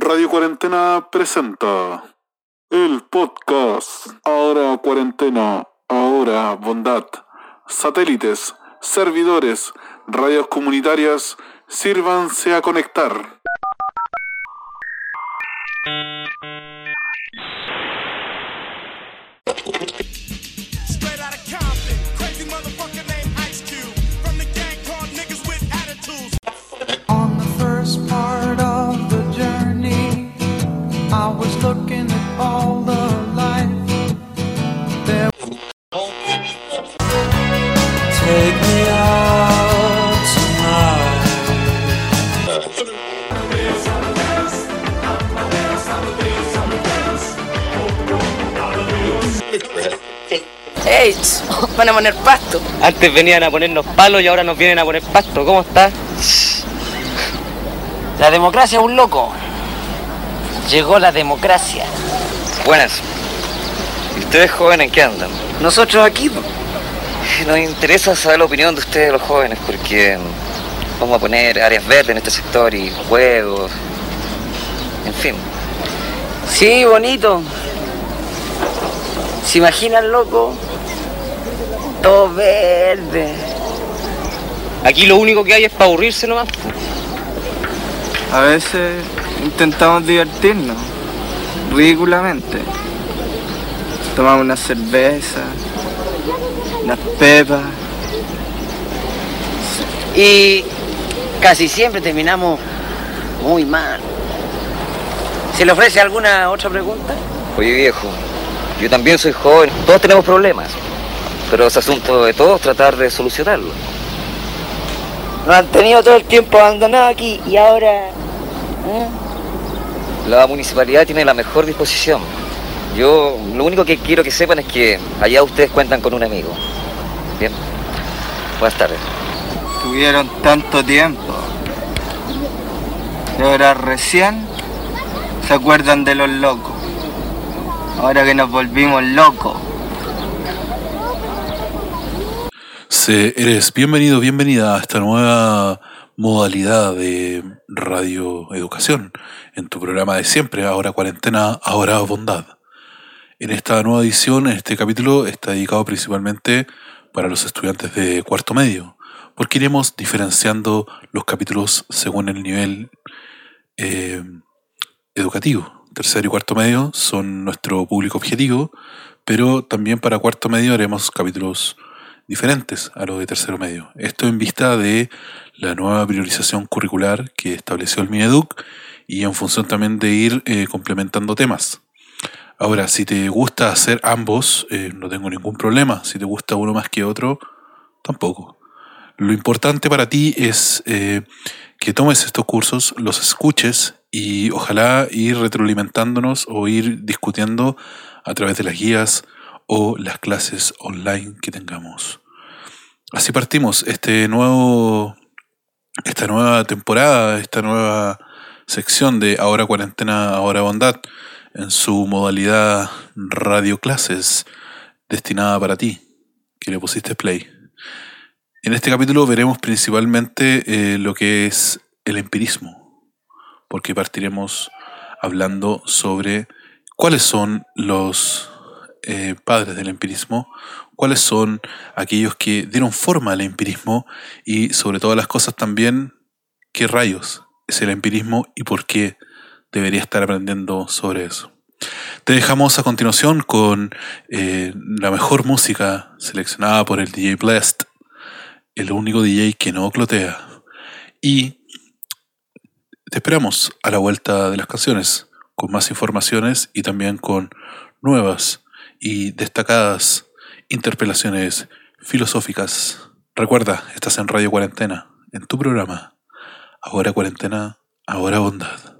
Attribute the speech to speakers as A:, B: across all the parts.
A: Radio Cuarentena presenta el podcast Ahora Cuarentena, Ahora Bondad. Satélites, servidores, radios comunitarias, sírvanse a conectar.
B: Looking at all the life. There Take me out tonight.
C: ¡Ey! Van a poner pasto.
D: Antes venían a ponernos palos y ahora nos vienen a poner pasto. ¿Cómo está?
C: La democracia es un loco. Llegó la democracia.
D: Buenas. ¿Y ustedes jóvenes en qué andan?
C: Nosotros aquí.
D: Nos interesa saber la opinión de ustedes, los jóvenes, porque vamos a poner áreas verdes en este sector y juegos. En fin.
C: sí, bonito. ¿Se imaginan, loco? Todo verde.
D: Aquí lo único que hay es para aburrirse nomás.
B: A veces intentamos divertirnos, ridículamente. Tomamos una cerveza, unas pepas.
C: Y casi siempre terminamos muy mal. ¿Se le ofrece alguna otra pregunta?
D: Oye viejo, yo también soy joven, todos tenemos problemas. Pero es asunto de todos tratar de solucionarlo.
C: Nos han tenido todo el tiempo abandonado aquí y ahora... ¿eh?
D: La municipalidad tiene la mejor disposición. Yo lo único que quiero que sepan es que allá ustedes cuentan con un amigo. Bien. Buenas tardes.
B: Tuvieron tanto tiempo. Y ahora recién se acuerdan de los locos. Ahora que nos volvimos locos.
A: Se, eres bienvenido, bienvenida a esta nueva modalidad de radio educación en tu programa de siempre, ahora cuarentena, ahora bondad. En esta nueva edición, este capítulo está dedicado principalmente para los estudiantes de cuarto medio, porque iremos diferenciando los capítulos según el nivel eh, educativo. Tercero y cuarto medio son nuestro público objetivo, pero también para cuarto medio haremos capítulos diferentes a los de tercero medio. Esto en vista de la nueva priorización curricular que estableció el Mineduc y en función también de ir eh, complementando temas. Ahora, si te gusta hacer ambos, eh, no tengo ningún problema. Si te gusta uno más que otro, tampoco. Lo importante para ti es eh, que tomes estos cursos, los escuches y ojalá ir retroalimentándonos o ir discutiendo a través de las guías o las clases online que tengamos. Así partimos este nuevo, esta nueva temporada, esta nueva sección de Ahora Cuarentena, Ahora Bondad, en su modalidad radio clases destinada para ti, que le pusiste play. En este capítulo veremos principalmente eh, lo que es el empirismo, porque partiremos hablando sobre cuáles son los eh, padres del empirismo, cuáles son aquellos que dieron forma al empirismo y sobre todas las cosas también qué rayos es el empirismo y por qué debería estar aprendiendo sobre eso. Te dejamos a continuación con eh, la mejor música seleccionada por el DJ Blessed, el único DJ que no clotea. Y te esperamos a la vuelta de las canciones con más informaciones y también con nuevas y destacadas interpelaciones filosóficas. Recuerda, estás en Radio Cuarentena, en tu programa. Ahora cuarentena, ahora bondad.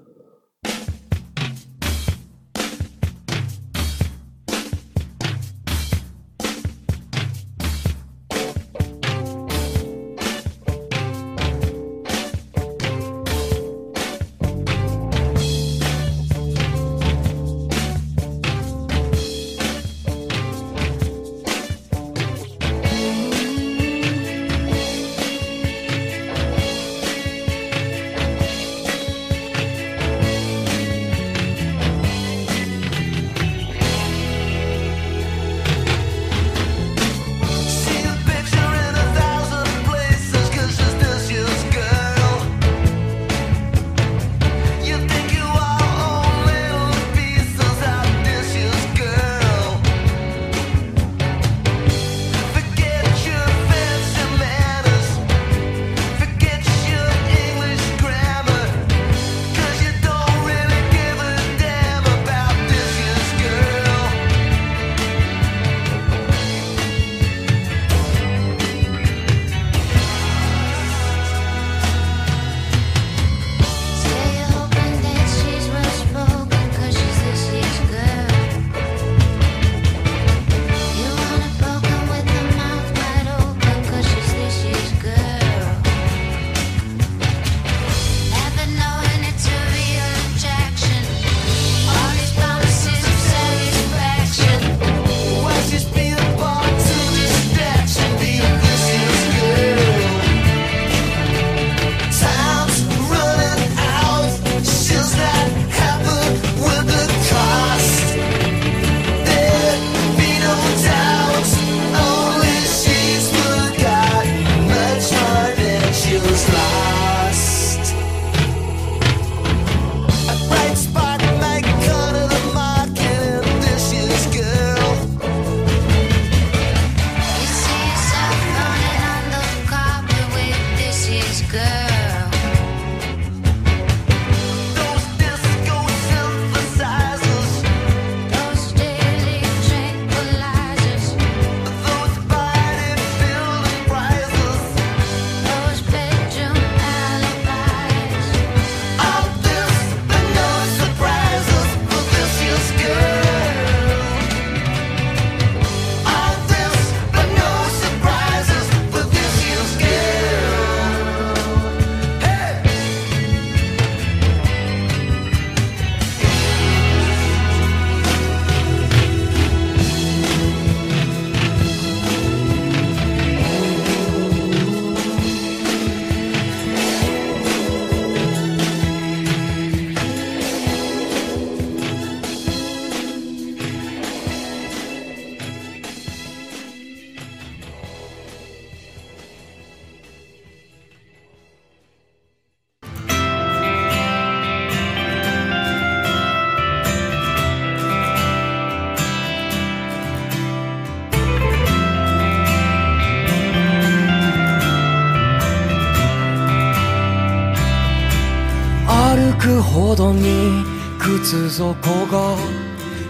E: ように靴底が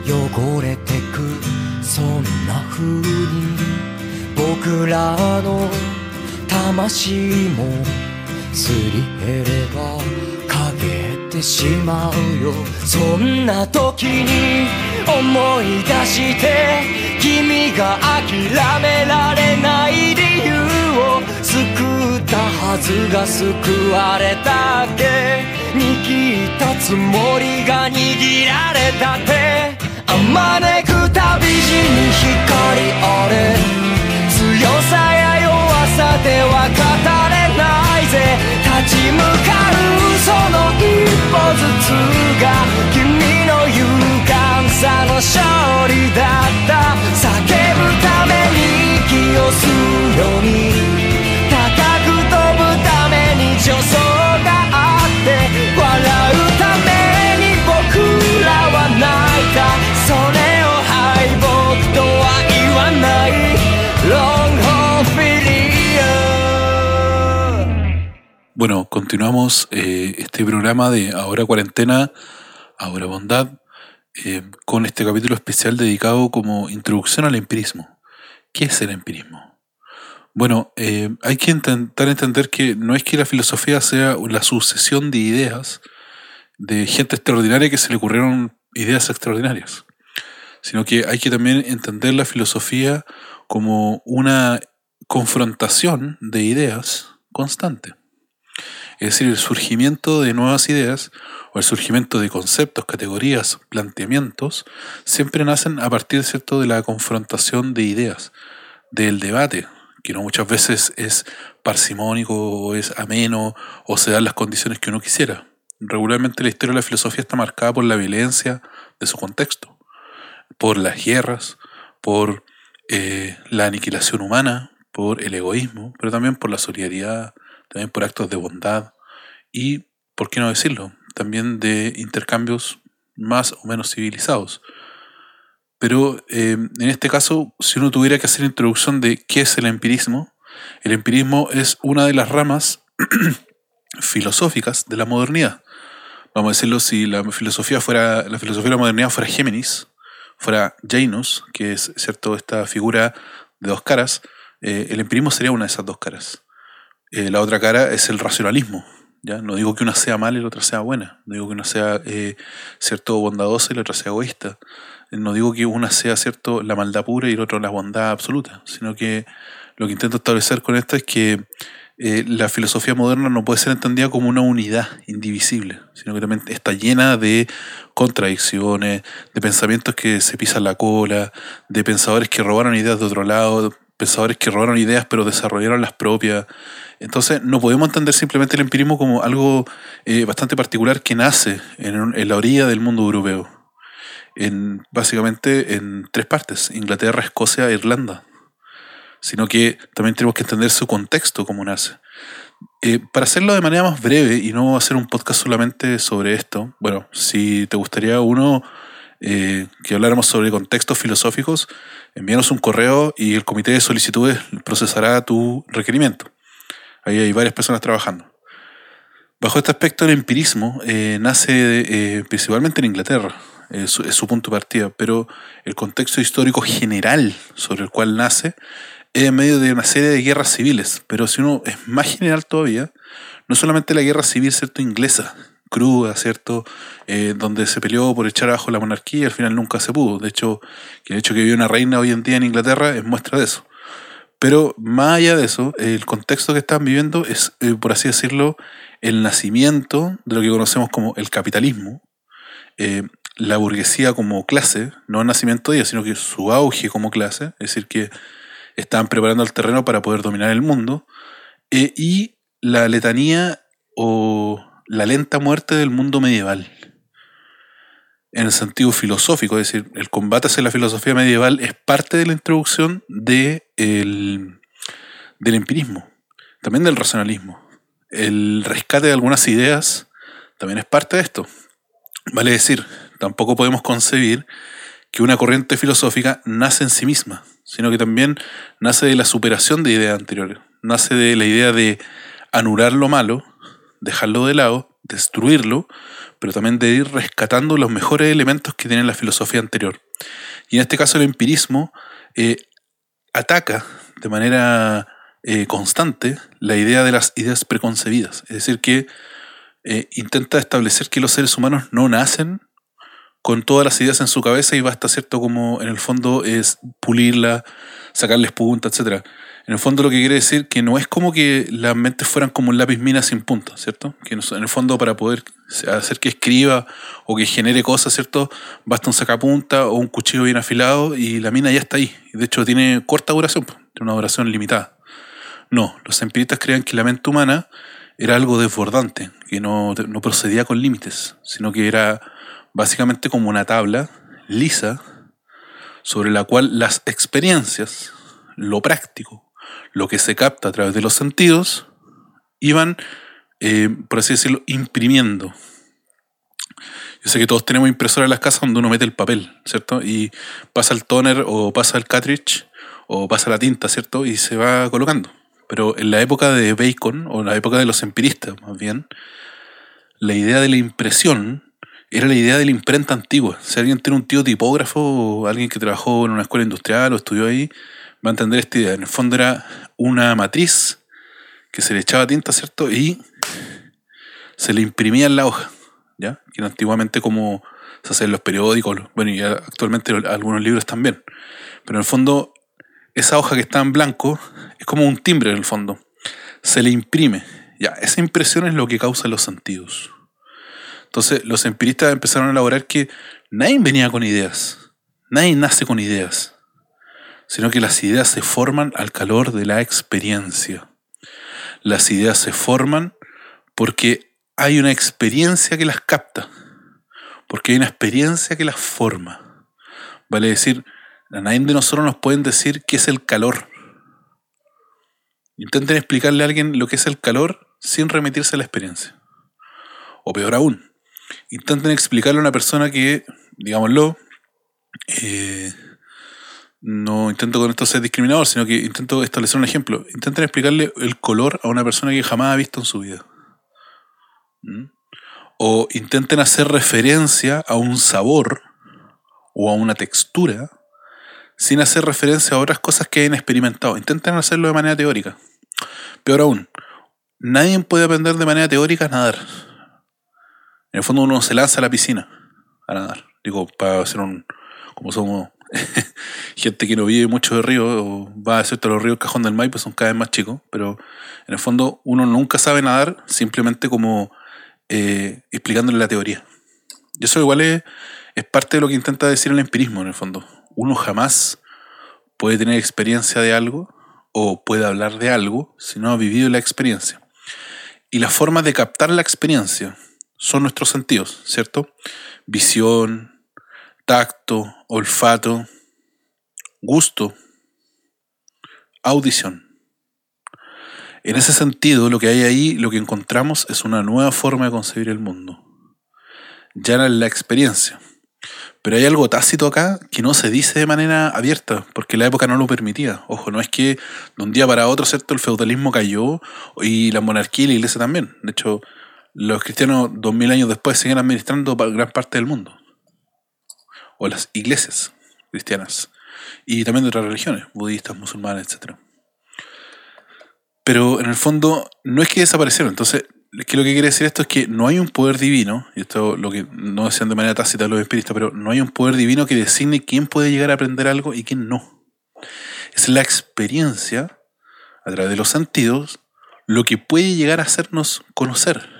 E: 汚れてくそんな風に僕らの魂もすり減れば陰ってしまうよ。そんな時に思い出して君が諦められない理由を救ったはずが救われたっけ？握ったつもりが握られたって。あまねく旅路に光あれ強さや弱さでは語れないぜ。立ち向かうその一歩ずつが君の勇敢さの勝利だった。叫ぶために息を吸うように。高く飛ぶために助走
A: Bueno, continuamos eh, este programa de Ahora Cuarentena, Ahora Bondad, eh, con este capítulo especial dedicado como introducción al empirismo. ¿Qué es el empirismo? Bueno, eh, hay que intentar entender que no es que la filosofía sea la sucesión de ideas de gente extraordinaria que se le ocurrieron ideas extraordinarias, sino que hay que también entender la filosofía como una confrontación de ideas constante. Es decir, el surgimiento de nuevas ideas o el surgimiento de conceptos, categorías, planteamientos, siempre nacen a partir ¿cierto? de la confrontación de ideas, del debate, que no muchas veces es parsimónico o es ameno o se dan las condiciones que uno quisiera. Regularmente la historia de la filosofía está marcada por la violencia de su contexto, por las guerras, por eh, la aniquilación humana, por el egoísmo, pero también por la solidaridad, también por actos de bondad y, por qué no decirlo, también de intercambios más o menos civilizados. Pero eh, en este caso, si uno tuviera que hacer introducción de qué es el empirismo, el empirismo es una de las ramas filosóficas de la modernidad. Vamos a decirlo, si la filosofía fuera, la filosofía de la modernidad fuera Géminis, fuera Janus, que es cierto esta figura de dos caras, eh, el empirismo sería una de esas dos caras. Eh, la otra cara es el racionalismo. ¿ya? No digo que una sea mala y la otra sea buena. No digo que una sea eh, cierto bondadosa y la otra sea egoísta. No digo que una sea cierto la maldad pura y la otra la bondad absoluta. Sino que lo que intento establecer con esto es que eh, la filosofía moderna no puede ser entendida como una unidad indivisible, sino que también está llena de contradicciones, de pensamientos que se pisan la cola, de pensadores que robaron ideas de otro lado, pensadores que robaron ideas pero desarrollaron las propias. Entonces no podemos entender simplemente el empirismo como algo eh, bastante particular que nace en, en la orilla del mundo europeo. En, básicamente en tres partes, Inglaterra, Escocia e Irlanda. Sino que también tenemos que entender su contexto, cómo nace. Eh, para hacerlo de manera más breve y no hacer un podcast solamente sobre esto, bueno, si te gustaría uno eh, que habláramos sobre contextos filosóficos, envíanos un correo y el comité de solicitudes procesará tu requerimiento. Ahí hay varias personas trabajando. Bajo este aspecto, el empirismo eh, nace eh, principalmente en Inglaterra, es su, punto de partida, pero el contexto histórico general sobre el cual nace es en medio de una serie de guerras civiles. Pero si uno es más general todavía, no solamente la guerra civil cierto inglesa, cruda, ¿cierto? Eh, donde se peleó por echar abajo la monarquía y al final nunca se pudo. De hecho, el hecho que vive una reina hoy en día en Inglaterra es muestra de eso. Pero más allá de eso, el contexto que están viviendo es, eh, por así decirlo, el nacimiento de lo que conocemos como el capitalismo, eh, la burguesía como clase, no el nacimiento de ella, sino que su auge como clase, es decir, que estaban preparando el terreno para poder dominar el mundo, eh, y la letanía o la lenta muerte del mundo medieval. En el sentido filosófico, es decir, el combate hacia la filosofía medieval es parte de la introducción de el- del empirismo, también del racionalismo. El rescate de algunas ideas también es parte de esto. Vale decir, tampoco podemos concebir que una corriente filosófica nace en sí misma, sino que también nace de la superación de ideas anteriores, nace de la idea de anular lo malo, dejarlo de lado, destruirlo, pero también de ir rescatando los mejores elementos que tiene la filosofía anterior. Y en este caso el empirismo eh, ataca de manera eh, constante la idea de las ideas preconcebidas. Es decir, que eh, intenta establecer que los seres humanos no nacen con todas las ideas en su cabeza y basta, ¿cierto? Como en el fondo es pulirla, sacarles punta, etcétera. En el fondo lo que quiere decir que no es como que las mentes fueran como un lápiz mina sin punta, ¿cierto? Que en el fondo para poder hacer que escriba o que genere cosas, ¿cierto? Basta un sacapunta o un cuchillo bien afilado y la mina ya está ahí. De hecho tiene corta duración, tiene una duración limitada. No, los empiristas creían que la mente humana era algo desbordante, que no, no procedía con límites, sino que era básicamente como una tabla lisa sobre la cual las experiencias, lo práctico, lo que se capta a través de los sentidos, iban, eh, por así decirlo, imprimiendo. Yo sé que todos tenemos impresoras en las casas donde uno mete el papel, ¿cierto? Y pasa el toner o pasa el cartridge o pasa la tinta, ¿cierto? Y se va colocando. Pero en la época de Bacon, o en la época de los empiristas más bien, la idea de la impresión era la idea de la imprenta antigua. Si alguien tiene un tío tipógrafo o alguien que trabajó en una escuela industrial o estudió ahí, va a entender esta idea. En el fondo era una matriz que se le echaba tinta, ¿cierto? Y se le imprimía en la hoja, ¿ya? Que antiguamente como se hace en los periódicos, bueno, y actualmente algunos libros también. Pero en el fondo, esa hoja que está en blanco es como un timbre en el fondo. Se le imprime. Ya, esa impresión es lo que causa los sentidos. Entonces, los empiristas empezaron a elaborar que nadie venía con ideas. Nadie nace con ideas. Sino que las ideas se forman al calor de la experiencia. Las ideas se forman porque hay una experiencia que las capta. Porque hay una experiencia que las forma. Vale decir, a nadie de nosotros nos pueden decir qué es el calor. Intenten explicarle a alguien lo que es el calor sin remitirse a la experiencia. O peor aún, intenten explicarle a una persona que, digámoslo, eh, no intento con esto ser discriminador, sino que intento establecer un ejemplo. Intenten explicarle el color a una persona que jamás ha visto en su vida. ¿Mm? O intenten hacer referencia a un sabor o a una textura sin hacer referencia a otras cosas que hayan experimentado. Intenten hacerlo de manera teórica. Peor aún, nadie puede aprender de manera teórica a nadar. En el fondo uno se lanza a la piscina a nadar. Digo, para hacer un... Como somos gente que no vive mucho de río, o va a cierto los ríos Cajón del Maipo son cada vez más chicos, pero en el fondo uno nunca sabe nadar simplemente como eh, explicándole la teoría. Y eso igual es, es parte de lo que intenta decir el empirismo en el fondo. Uno jamás puede tener experiencia de algo o puede hablar de algo si no ha vivido la experiencia. Y las formas de captar la experiencia son nuestros sentidos, ¿cierto? Visión, tacto, olfato, gusto, audición. En ese sentido, lo que hay ahí, lo que encontramos es una nueva forma de concebir el mundo. Ya es la experiencia. Pero hay algo tácito acá que no se dice de manera abierta, porque la época no lo permitía. Ojo, no es que de un día para otro, ¿cierto? El feudalismo cayó y la monarquía y la iglesia también. De hecho, los cristianos dos mil años después siguen administrando pa- gran parte del mundo. O las iglesias cristianas. Y también de otras religiones, budistas, musulmanes, etc. Pero en el fondo no es que desaparecieron. Entonces, es que lo que quiere decir esto es que no hay un poder divino, y esto lo que no decían de manera tácita los espíritus, pero no hay un poder divino que designe quién puede llegar a aprender algo y quién no. Es la experiencia, a través de los sentidos, lo que puede llegar a hacernos conocer.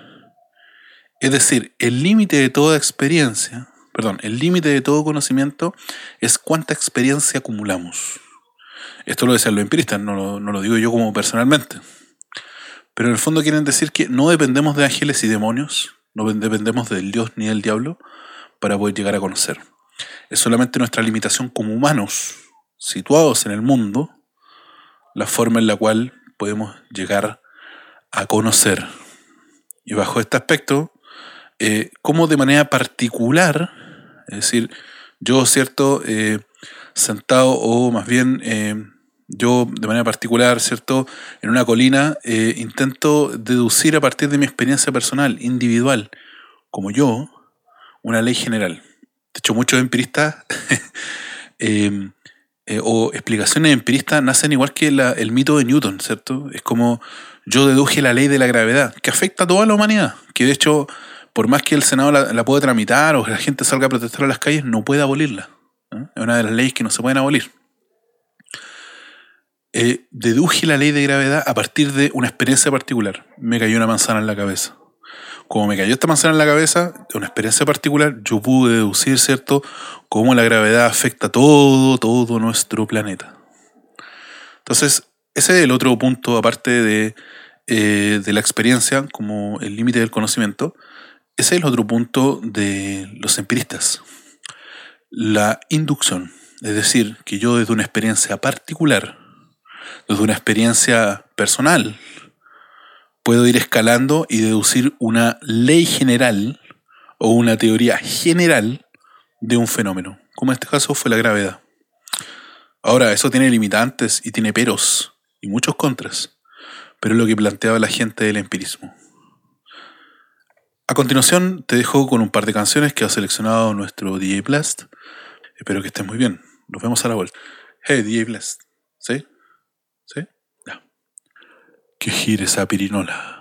A: Es decir, el límite de toda experiencia, perdón, el límite de todo conocimiento es cuánta experiencia acumulamos. Esto lo decían los empiristas, no lo, no lo digo yo como personalmente. Pero en el fondo quieren decir que no dependemos de ángeles y demonios, no dependemos del Dios ni del diablo para poder llegar a conocer. Es solamente nuestra limitación como humanos, situados en el mundo, la forma en la cual podemos llegar a conocer. Y bajo este aspecto, eh, cómo de manera particular, es decir, yo, cierto, eh, sentado o más bien eh, Yo, de manera particular, ¿cierto? En una colina, eh, intento deducir a partir de mi experiencia personal, individual, como yo, una ley general. De hecho, muchos empiristas o explicaciones empiristas nacen igual que el mito de Newton, ¿cierto? Es como yo deduje la ley de la gravedad, que afecta a toda la humanidad, que de hecho, por más que el Senado la, pueda tramitar o que la gente salga a protestar a las calles, no puede abolirla. ¿eh? Es una de las leyes que no se pueden abolir. Eh, deduje la ley de gravedad a partir de una experiencia particular. Me cayó una manzana en la cabeza. Como me cayó esta manzana en la cabeza, de una experiencia particular, yo pude deducir, ¿cierto?, cómo la gravedad afecta todo, todo nuestro planeta. Entonces, ese es el otro punto, aparte de, eh, de la experiencia como el límite del conocimiento, ese es el otro punto de los empiristas. La inducción, es decir, que yo desde una experiencia particular, desde una experiencia personal, puedo ir escalando y deducir una ley general o una teoría general de un fenómeno, como en este caso fue la gravedad. Ahora, eso tiene limitantes y tiene peros y muchos contras, pero es lo que planteaba la gente del empirismo. A continuación, te dejo con un par de canciones que ha seleccionado nuestro DJ Blast. Espero que estés muy bien. Nos vemos a la vuelta. Hey, DJ Blast. ¿Sí? ¿Sí? Ya. Que gire esa pirinola.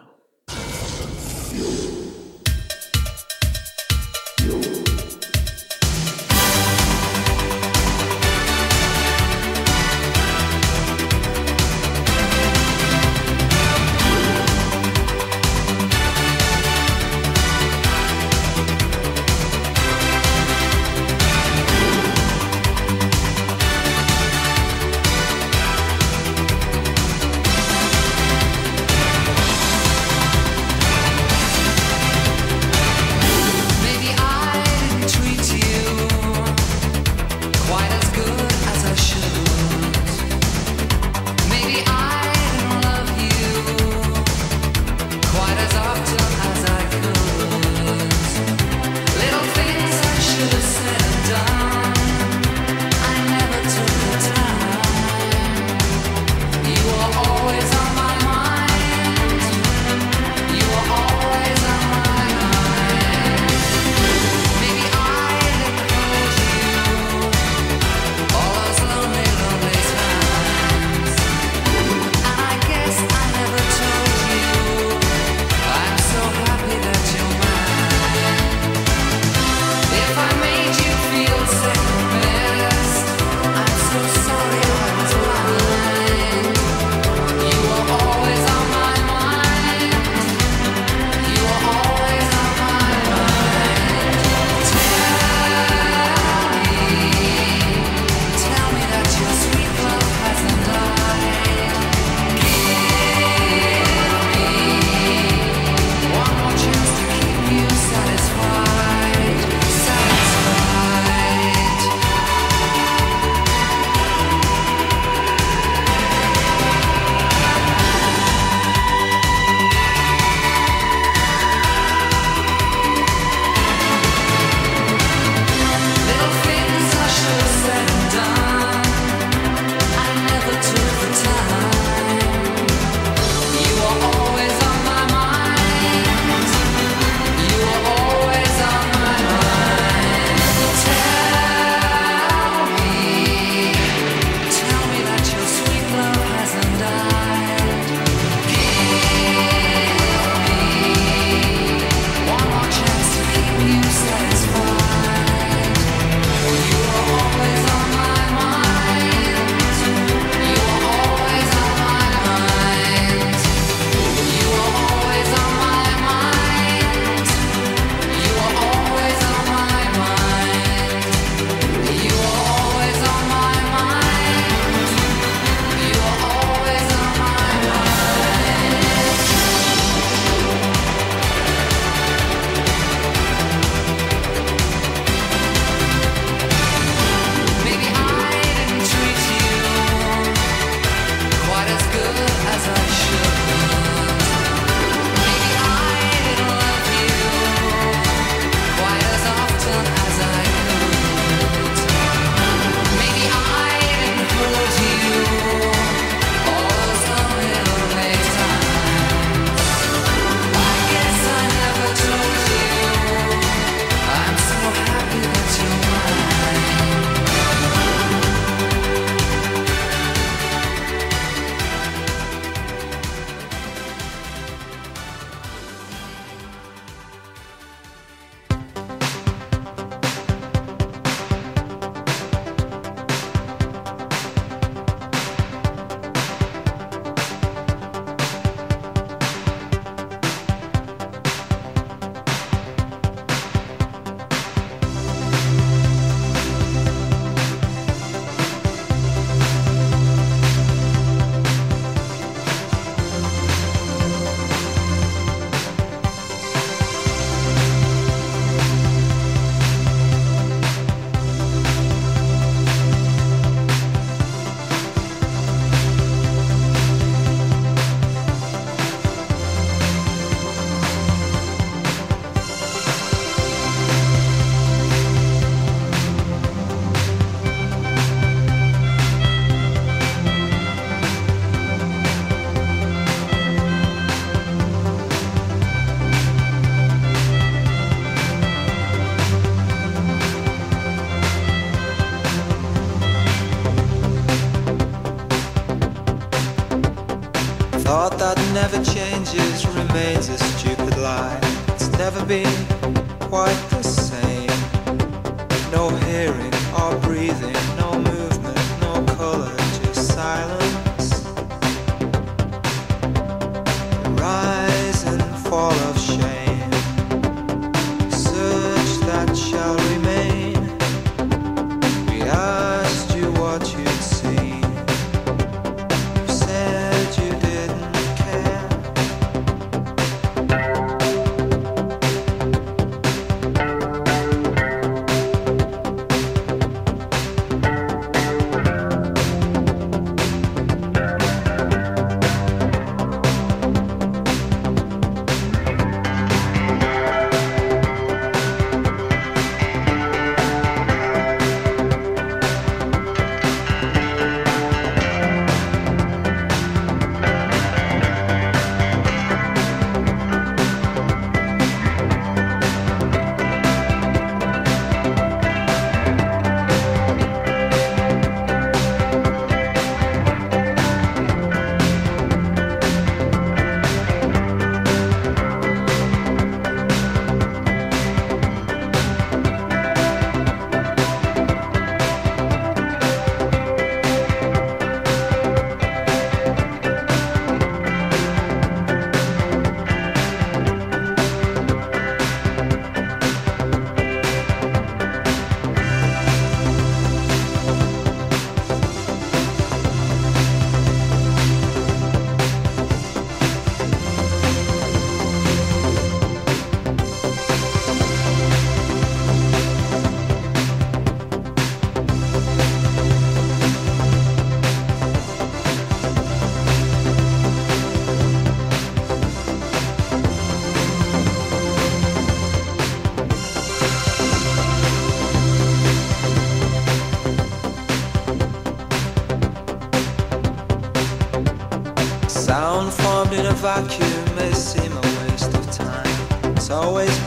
B: never chance.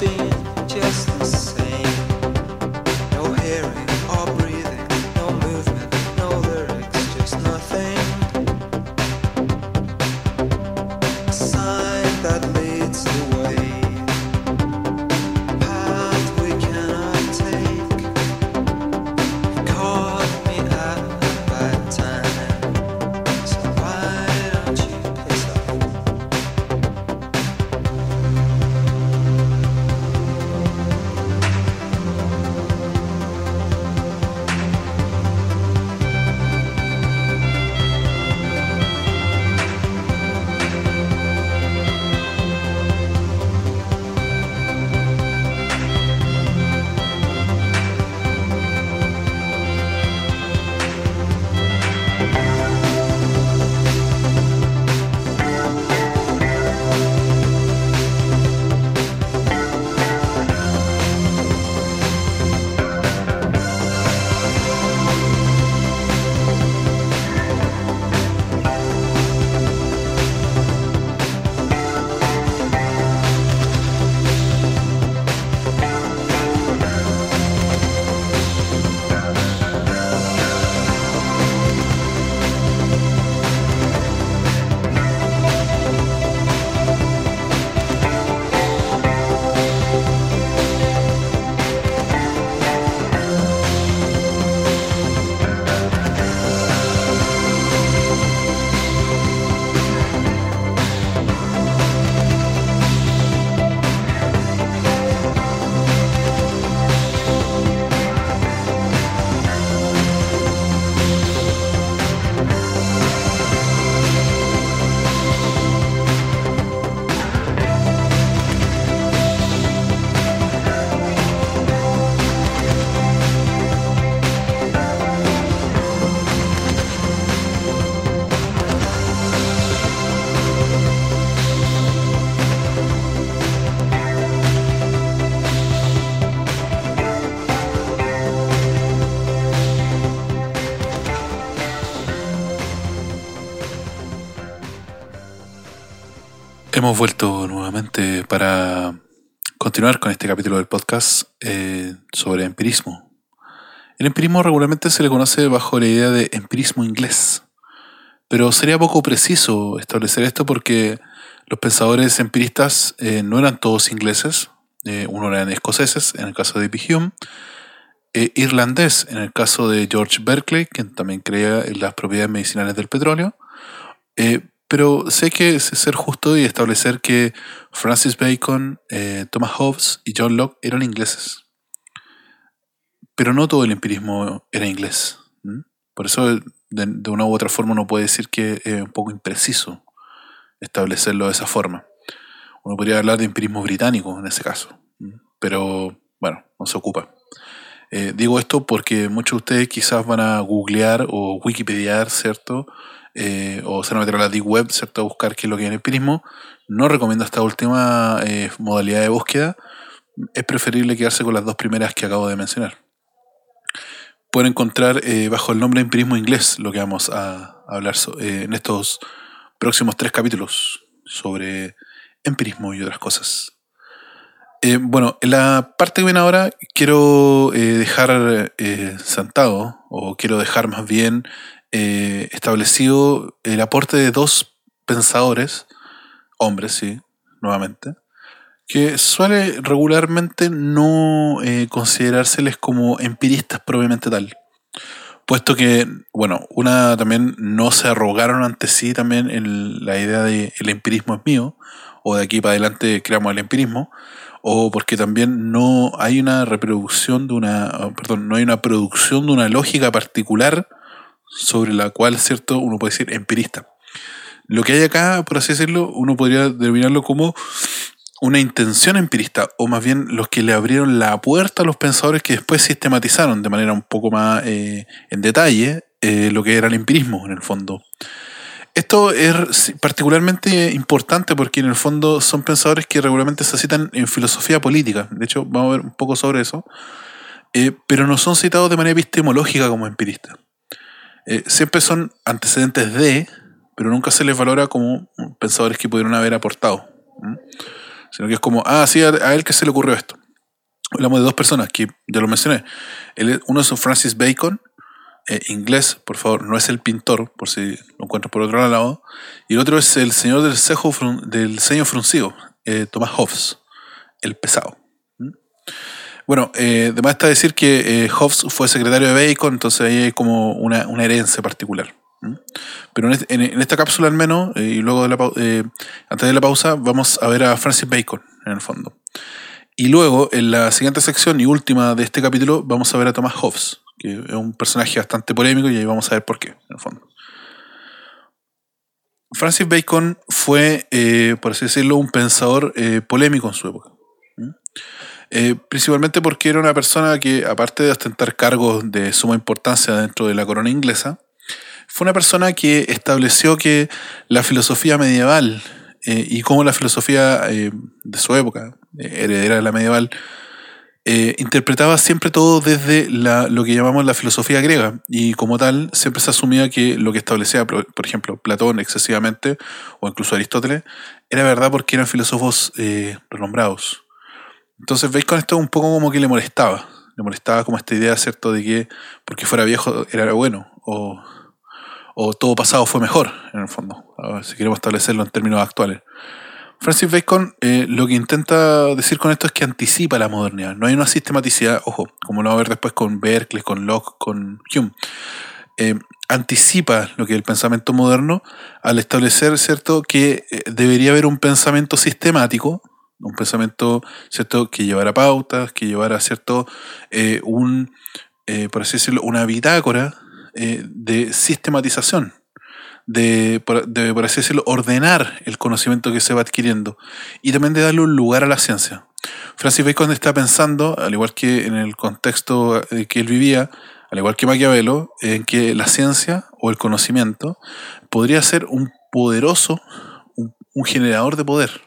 B: something
A: Hemos vuelto nuevamente para continuar con este capítulo del podcast eh, sobre empirismo. El empirismo regularmente se le conoce bajo la idea de empirismo inglés. Pero sería poco preciso establecer esto porque los pensadores empiristas eh, no eran todos ingleses, eh, uno eran escoceses, en el caso de David Hume, eh, irlandés, en el caso de George Berkeley, quien también creía en las propiedades medicinales del petróleo. Eh, pero sé que es ser justo y establecer que Francis Bacon, eh, Thomas Hobbes y John Locke eran ingleses. Pero no todo el empirismo era inglés. Por eso, de, una u otra forma, uno puede decir que es un poco impreciso establecerlo de esa forma. Uno podría hablar de empirismo británico en ese caso, pero bueno, no se ocupa. Eh, digo esto porque muchos de ustedes quizás van a googlear o wikipediar, ¿cierto? Eh, o se van a meter a la deep web, ¿cierto? A buscar qué es lo que es el empirismo. No recomiendo esta última eh, modalidad de búsqueda. Es preferible quedarse con las dos primeras que acabo de mencionar. Pueden encontrar eh, bajo el nombre de empirismo inglés lo que vamos a hablar en estos próximos tres capítulos sobre empirismo y otras cosas. Bueno, en la parte que viene ahora quiero dejar eh, sentado, o quiero dejar más bien eh, establecido el aporte de dos pensadores, hombres, sí, nuevamente, que suele regularmente no eh, considerárseles como empiristas propiamente tal. Puesto que, bueno, una también no se arrogaron ante sí también el- la idea de el empirismo es mío, o de aquí para adelante creamos el empirismo, o porque también no hay una reproducción de una, perdón, no hay una producción de una lógica particular sobre la cual, cierto, uno puede decir empirista. Lo que hay acá, por así decirlo, uno podría denominarlo como una intención empirista, o más bien los que le abrieron la puerta a los pensadores que después sistematizaron de manera un poco más eh, en detalle eh, lo que era el empirismo en el fondo. Esto es particularmente importante porque en el fondo son pensadores que regularmente se citan en filosofía política. De hecho, vamos a ver un poco sobre eso. Eh, pero no son citados de manera epistemológica como empiristas. Eh, siempre son antecedentes de, pero nunca se les valora como pensadores que pudieron haber aportado. Sino que es como, ah, sí, a, él que se le ocurrió esto. Hablamos de dos personas que ya lo mencioné. Uno es Francis Bacon, eh, inglés, por favor, no es el pintor, por si lo encuentras por otro lado. Y el otro es el señor del, cejo del ceño fruncido, eh, Thomas Hobbes, el pesado. ¿Mm? Bueno, eh, además está decir que eh, Hobbes fue secretario de Bacon, entonces ahí hay como una, una herencia particular. Pero en, esta cápsula al menos, eh, y luego eh, antes de la pausa, vamos a ver a Francis Bacon en el fondo. Y luego, en la siguiente sección y última de este capítulo, vamos a ver a Thomas Hobbes, que es un personaje bastante polémico y ahí vamos a ver por qué, en el fondo. Francis Bacon fue, eh, por así decirlo, un pensador eh, polémico en su época. Eh, principalmente porque era una persona que, aparte de ostentar cargos de suma importancia dentro de la corona inglesa, fue una persona que estableció que la filosofía medieval eh, y cómo la filosofía eh, de su época, heredera de la medieval, interpretaba siempre todo desde la- lo que llamamos la filosofía griega y como tal siempre se asumía que lo que establecía, por ejemplo, Platón excesivamente o incluso Aristóteles, era verdad porque eran filósofos renombrados. Entonces veis con esto un poco como que le molestaba, le molestaba como esta idea, ¿cierto?, de que porque fuera viejo era bueno o, o todo pasado fue mejor, en el fondo, si queremos establecerlo en términos actuales. Francis Bacon eh, lo que intenta decir con esto es que anticipa la modernidad. No hay una sistematicidad, ojo, como lo vamos a ver después con Berkeley, con Locke, con Hume. Eh, anticipa lo que es el pensamiento moderno al establecer, ¿cierto?, que eh, debería haber un pensamiento sistemático, un pensamiento, ¿cierto?, que llevara pautas, que llevara, ¿cierto?, eh, un, eh, una bitácora eh, de sistematización de de, por así decirlo, ordenar el conocimiento que se va adquiriendo y también de darle un lugar a la ciencia. Francis Bacon está pensando, al igual que en el contexto eh, que él vivía, al igual que Maquiavelo, en que la ciencia o el conocimiento podría ser un poderoso, un generador de poder.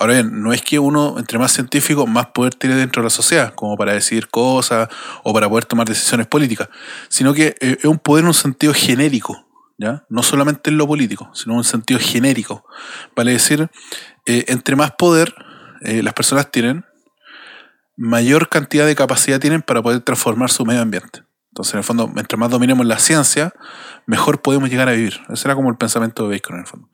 A: Ahora bien, no es que uno, entre más científico, más poder tiene dentro de la sociedad, como para decidir cosas o para poder tomar decisiones políticas, sino que eh, es un poder en un sentido genérico, ¿ya? No solamente en lo político, sino en un sentido genérico. Vale decir, eh, entre más poder eh, las personas tienen, mayor cantidad de capacidad tienen para poder transformar su medio ambiente. Entonces, en el fondo, mientras más dominemos la ciencia, mejor podemos llegar a vivir. Ese era como el pensamiento de Bacon, en el fondo.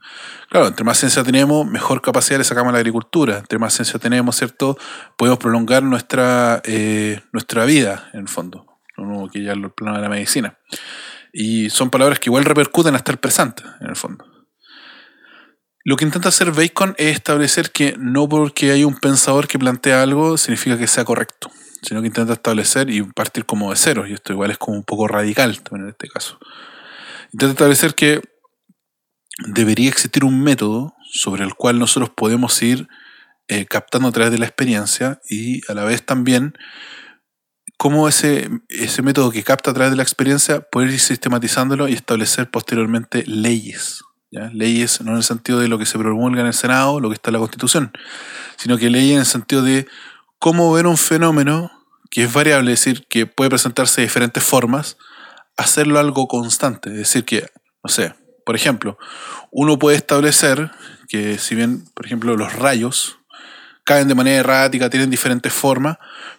A: Claro, entre más ciencia tenemos, mejor capacidad le sacamos a la agricultura. Entre más ciencia tenemos, ¿cierto? Podemos prolongar nuestra, eh, nuestra vida, en el fondo. No que ya el plano de la medicina. Y son palabras que igual repercuten hasta el presente, en el fondo. Lo que intenta hacer Bacon es establecer que no porque hay un pensador que plantea algo significa que sea correcto, sino que intenta establecer y partir como de cero, y esto igual es como un poco radical también en este caso. Intenta establecer que debería existir un método sobre el cual nosotros podemos ir eh, captando a través de la experiencia y a la vez también cómo ese, ese método que capta a través de la experiencia puede ir sistematizándolo y establecer posteriormente leyes. ¿ya? Leyes no en el sentido de lo que se promulga en el Senado, lo que está en la Constitución, sino que leyes en el sentido de cómo ver un fenómeno que es variable, es decir, que puede presentarse de diferentes formas, hacerlo algo constante. Es decir, que, no sé, por ejemplo, uno puede establecer que si bien, por ejemplo, los rayos caen de manera errática, tienen diferentes formas,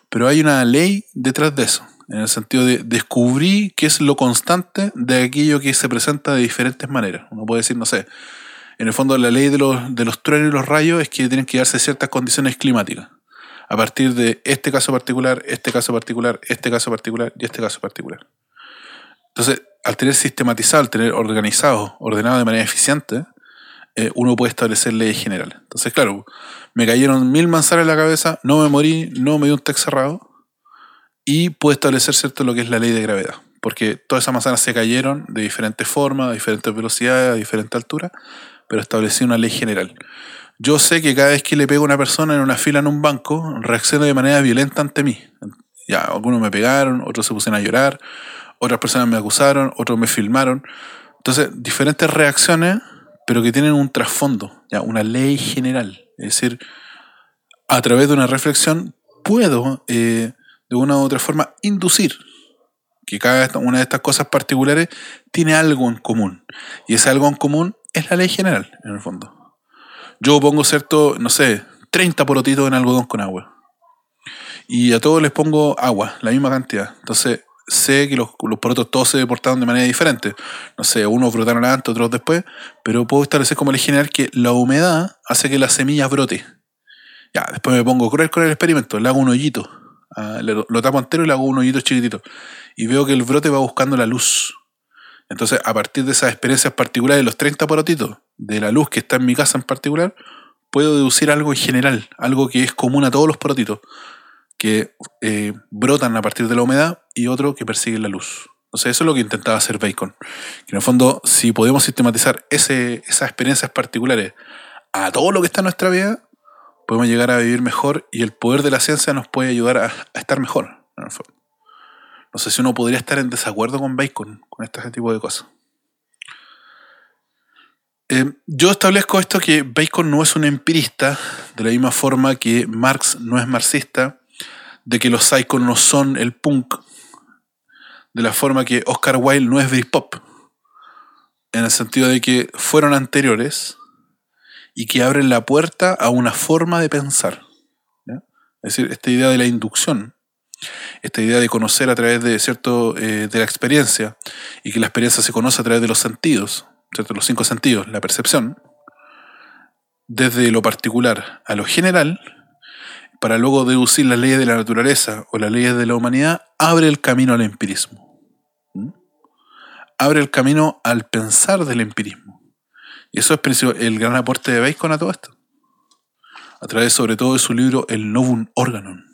A: pero hay una ley detrás de eso, en el sentido de descubrir qué es lo constante de aquello que se presenta de diferentes maneras. Uno puede decir, no sé, en el fondo la ley de los, de los truenos y los rayos es que tienen que darse ciertas condiciones climáticas. A partir de este caso particular, este caso particular, este caso particular y este caso particular. Entonces, al tener sistematizado, al tener organizado, ordenado de manera eficiente, eh, uno puede establecer leyes generales. Entonces, claro, me cayeron mil manzanas en la cabeza, no me morí, no me dio un text cerrado, y puedo establecer cierto lo que es la ley de gravedad. Porque todas esas manzanas se cayeron de diferentes formas, a diferentes velocidades, a diferentes alturas, pero establecí una ley general. Yo sé que cada vez que le pego a una persona en una fila en un banco, reacciona de manera violenta ante mí. Ya, algunos me pegaron, otros se pusieron a llorar, otras personas me acusaron, otros me filmaron. Entonces, diferentes reacciones, pero que tienen un trasfondo, ya, una ley general. Es decir, a través de una reflexión puedo, eh, de una u otra forma, inducir que cada una de estas cosas particulares tiene algo en común. Y ese algo en común es la ley general, en el fondo. Yo pongo cierto, no sé, 30 porotitos en algodón con agua. Y a todos les pongo agua, la misma cantidad. Entonces, sé que los, los porotos todos se deportaron de manera diferente. No sé, unos brotaron antes, otros después, pero puedo establecer como ley general que la humedad hace que las semillas brote. Ya, después me pongo cruel con el experimento, le hago un hoyito, ah, le- lo tapo entero y le hago un hoyito chiquitito. Y veo que el brote va buscando la luz. Entonces, a partir de esas experiencias particulares los 30 porotitos, de la luz que está en mi casa en particular, puedo deducir algo en general, algo que es común a todos los porotitos, que eh, brotan a partir de la humedad y otro que persiguen la luz. Entonces, eso es lo que intentaba hacer Bacon. Que en el fondo, si podemos sistematizar ese, esas experiencias particulares a todo lo que está en nuestra vida, podemos llegar a vivir mejor y el poder de la ciencia nos puede ayudar a, a estar mejor. en el fondo. No sé si uno podría estar en desacuerdo con Bacon, con este tipo de cosas. Eh, yo establezco esto que Bacon no es un empirista, de la misma forma que Marx no es marxista, de que los psychos no son el punk, de la forma que Oscar Wilde no es Britpop, en el sentido de que fueron anteriores y que abren la puerta a una forma de pensar. Es decir, esta idea de la inducción, esta idea de conocer a través de cierto eh, de la experiencia y que la experiencia se conoce a través de los sentidos, ¿cierto? los cinco sentidos, la percepción, desde lo particular a lo general, para luego deducir las leyes de la naturaleza o las leyes de la humanidad, abre el camino al empirismo. ¿Mm? Abre el camino al pensar del empirismo. Y eso es el gran aporte de Bacon a todo esto. A través sobre todo de su libro El Novum Organon.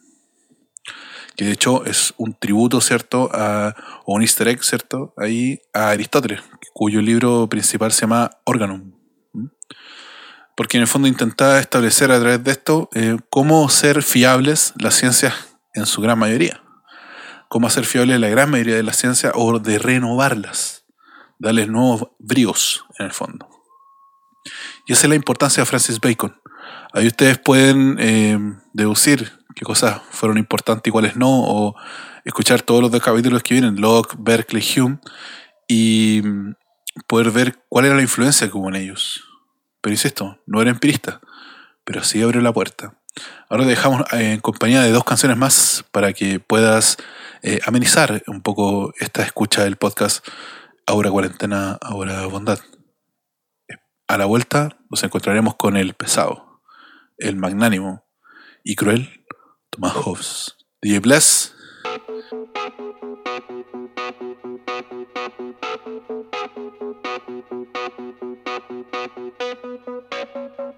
A: Que de hecho es un tributo, ¿cierto? A, o un easter egg, ¿cierto? Ahí a Aristóteles, cuyo libro principal se llama Organum. Porque en el fondo intentaba establecer a través de esto eh, cómo ser fiables las ciencias en su gran mayoría. Cómo hacer fiables la gran mayoría de las ciencias o de renovarlas. Darles nuevos bríos en el fondo. Y esa es la importancia de Francis Bacon. Ahí ustedes pueden eh, deducir qué cosas fueron importantes y cuáles no, o escuchar todos los dos capítulos que vienen, Locke, Berkeley, Hume, y mm, poder ver cuál era la influencia que hubo en ellos. Pero insisto, no era empirista, pero sí abrió la puerta. Ahora te dejamos eh, en compañía de dos canciones más para que puedas eh, amenizar un poco esta escucha del podcast Ahora Cuarentena, Ahora Bondad. A la vuelta nos encontraremos con el pesado, el magnánimo y cruel Tomás Hobbes. DJ Bless.
F: Trust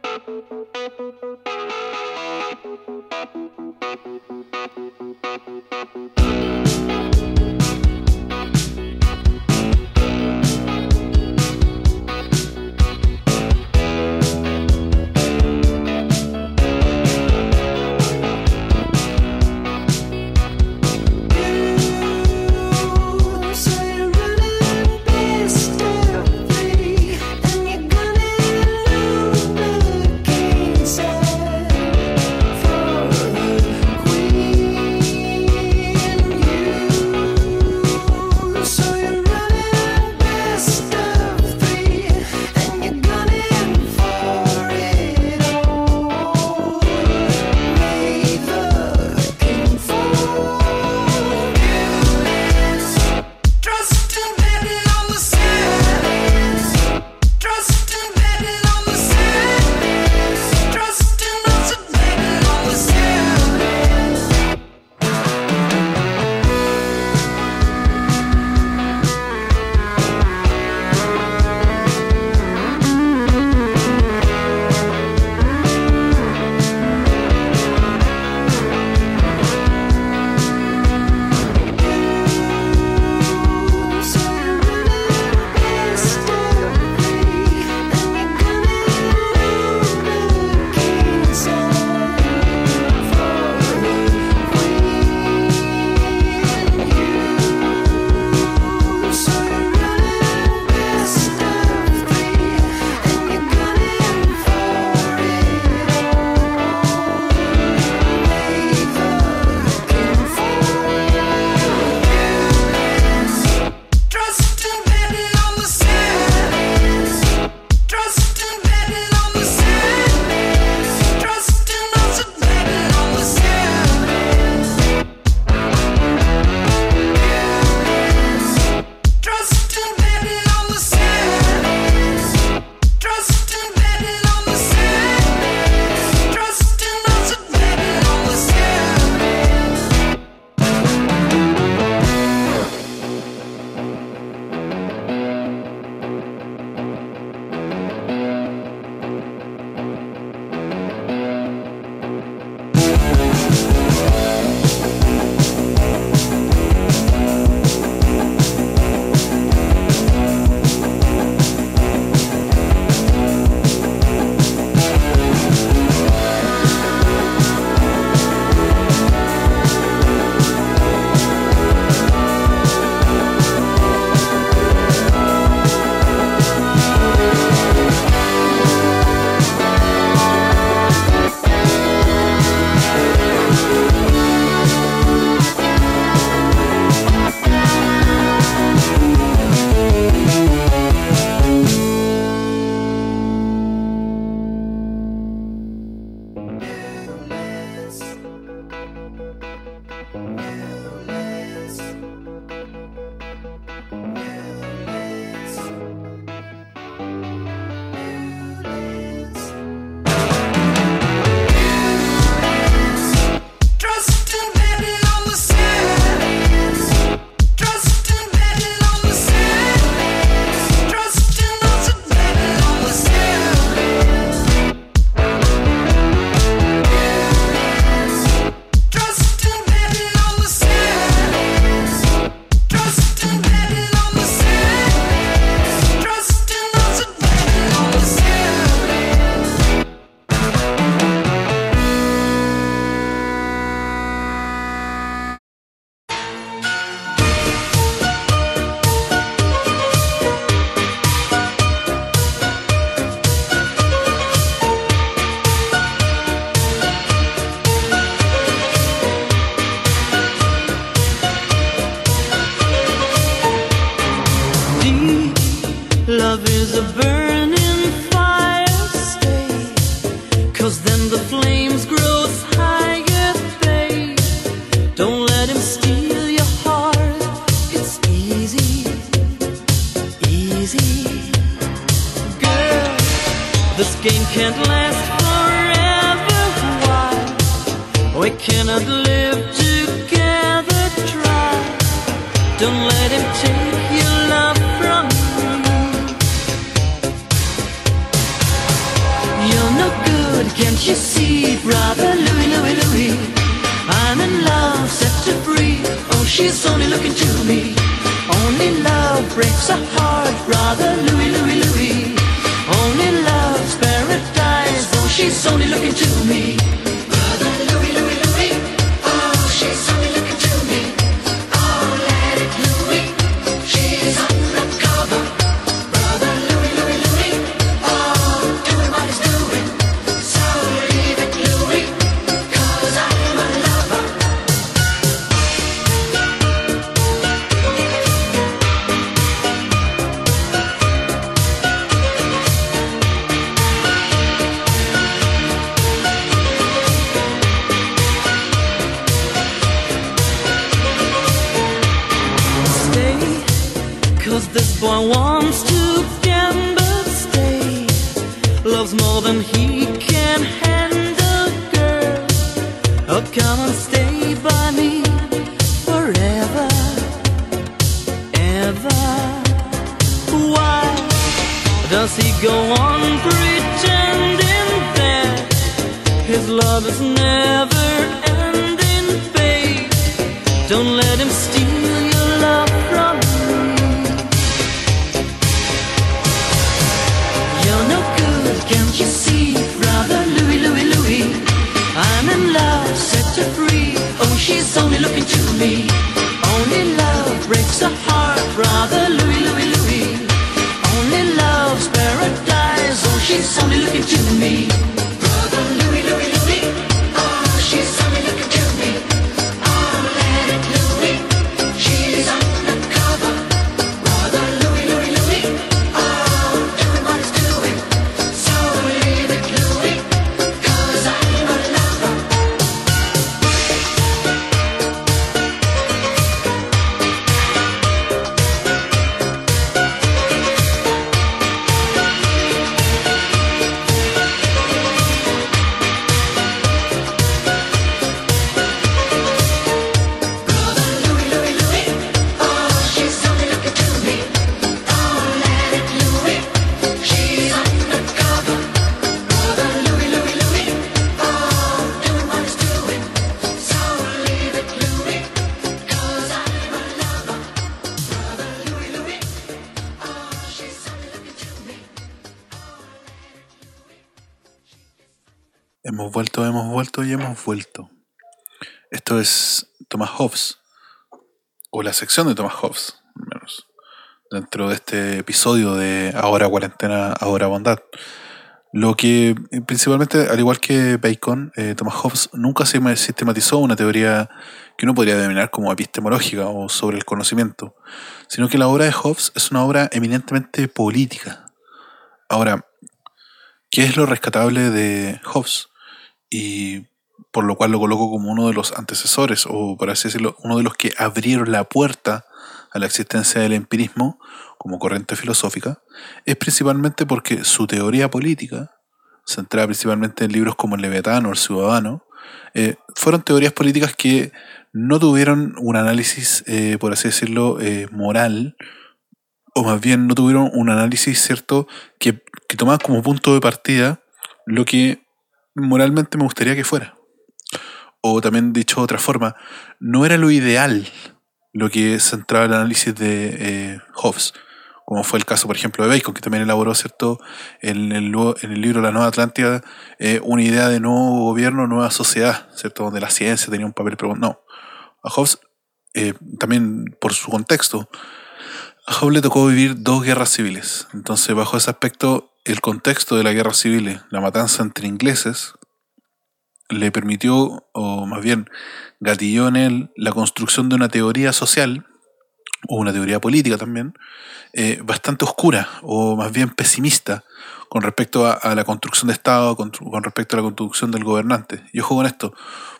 F: looking to me. Only love breaks a heart,
A: Hemos vuelto, hemos vuelto y hemos vuelto. Esto es Thomas Hobbes, o la sección de Thomas Hobbes, al menos, dentro de este episodio de Ahora Cuarentena, Ahora Bondad. Lo que eh, principalmente, al igual que Bacon, eh, Thomas Hobbes nunca se sistematizó una teoría que uno podría denominar como epistemológica o sobre el conocimiento, sino que la obra de Hobbes es una obra eminentemente política. Ahora, ¿qué es lo rescatable de Hobbes? Y por lo cual lo coloco como uno de los antecesores, o por así decirlo, uno de los que abrieron la puerta a la existencia del empirismo como corriente filosófica, es principalmente porque su teoría política, centrada principalmente en libros como El Leviatán o El Ciudadano, eh, fueron teorías políticas que no tuvieron un análisis, eh, por así decirlo, eh, moral, o más bien no tuvieron un análisis cierto que, que tomaba como punto de partida lo que moralmente me gustaría que fuera. O también dicho de otra forma, no era lo ideal lo que centraba el análisis de eh, Hobbes, como fue el caso, por ejemplo, de Bacon, que también elaboró, ¿cierto?, en el, en el libro La Nueva Atlántida, eh, una idea de nuevo gobierno, nueva sociedad, ¿cierto?, donde la ciencia tenía un papel pregun- No, a Hobbes, eh, también por su contexto, a Hobbes le tocó vivir dos guerras civiles. Entonces, bajo ese aspecto, el contexto de la guerra civil, la matanza entre ingleses, le permitió, o más bien gatilló en él, la construcción de una teoría social, o una teoría política también, eh, bastante oscura, o más bien pesimista, con respecto a, la construcción de Estado, con, con respecto a la construcción del gobernante. Y ojo con esto,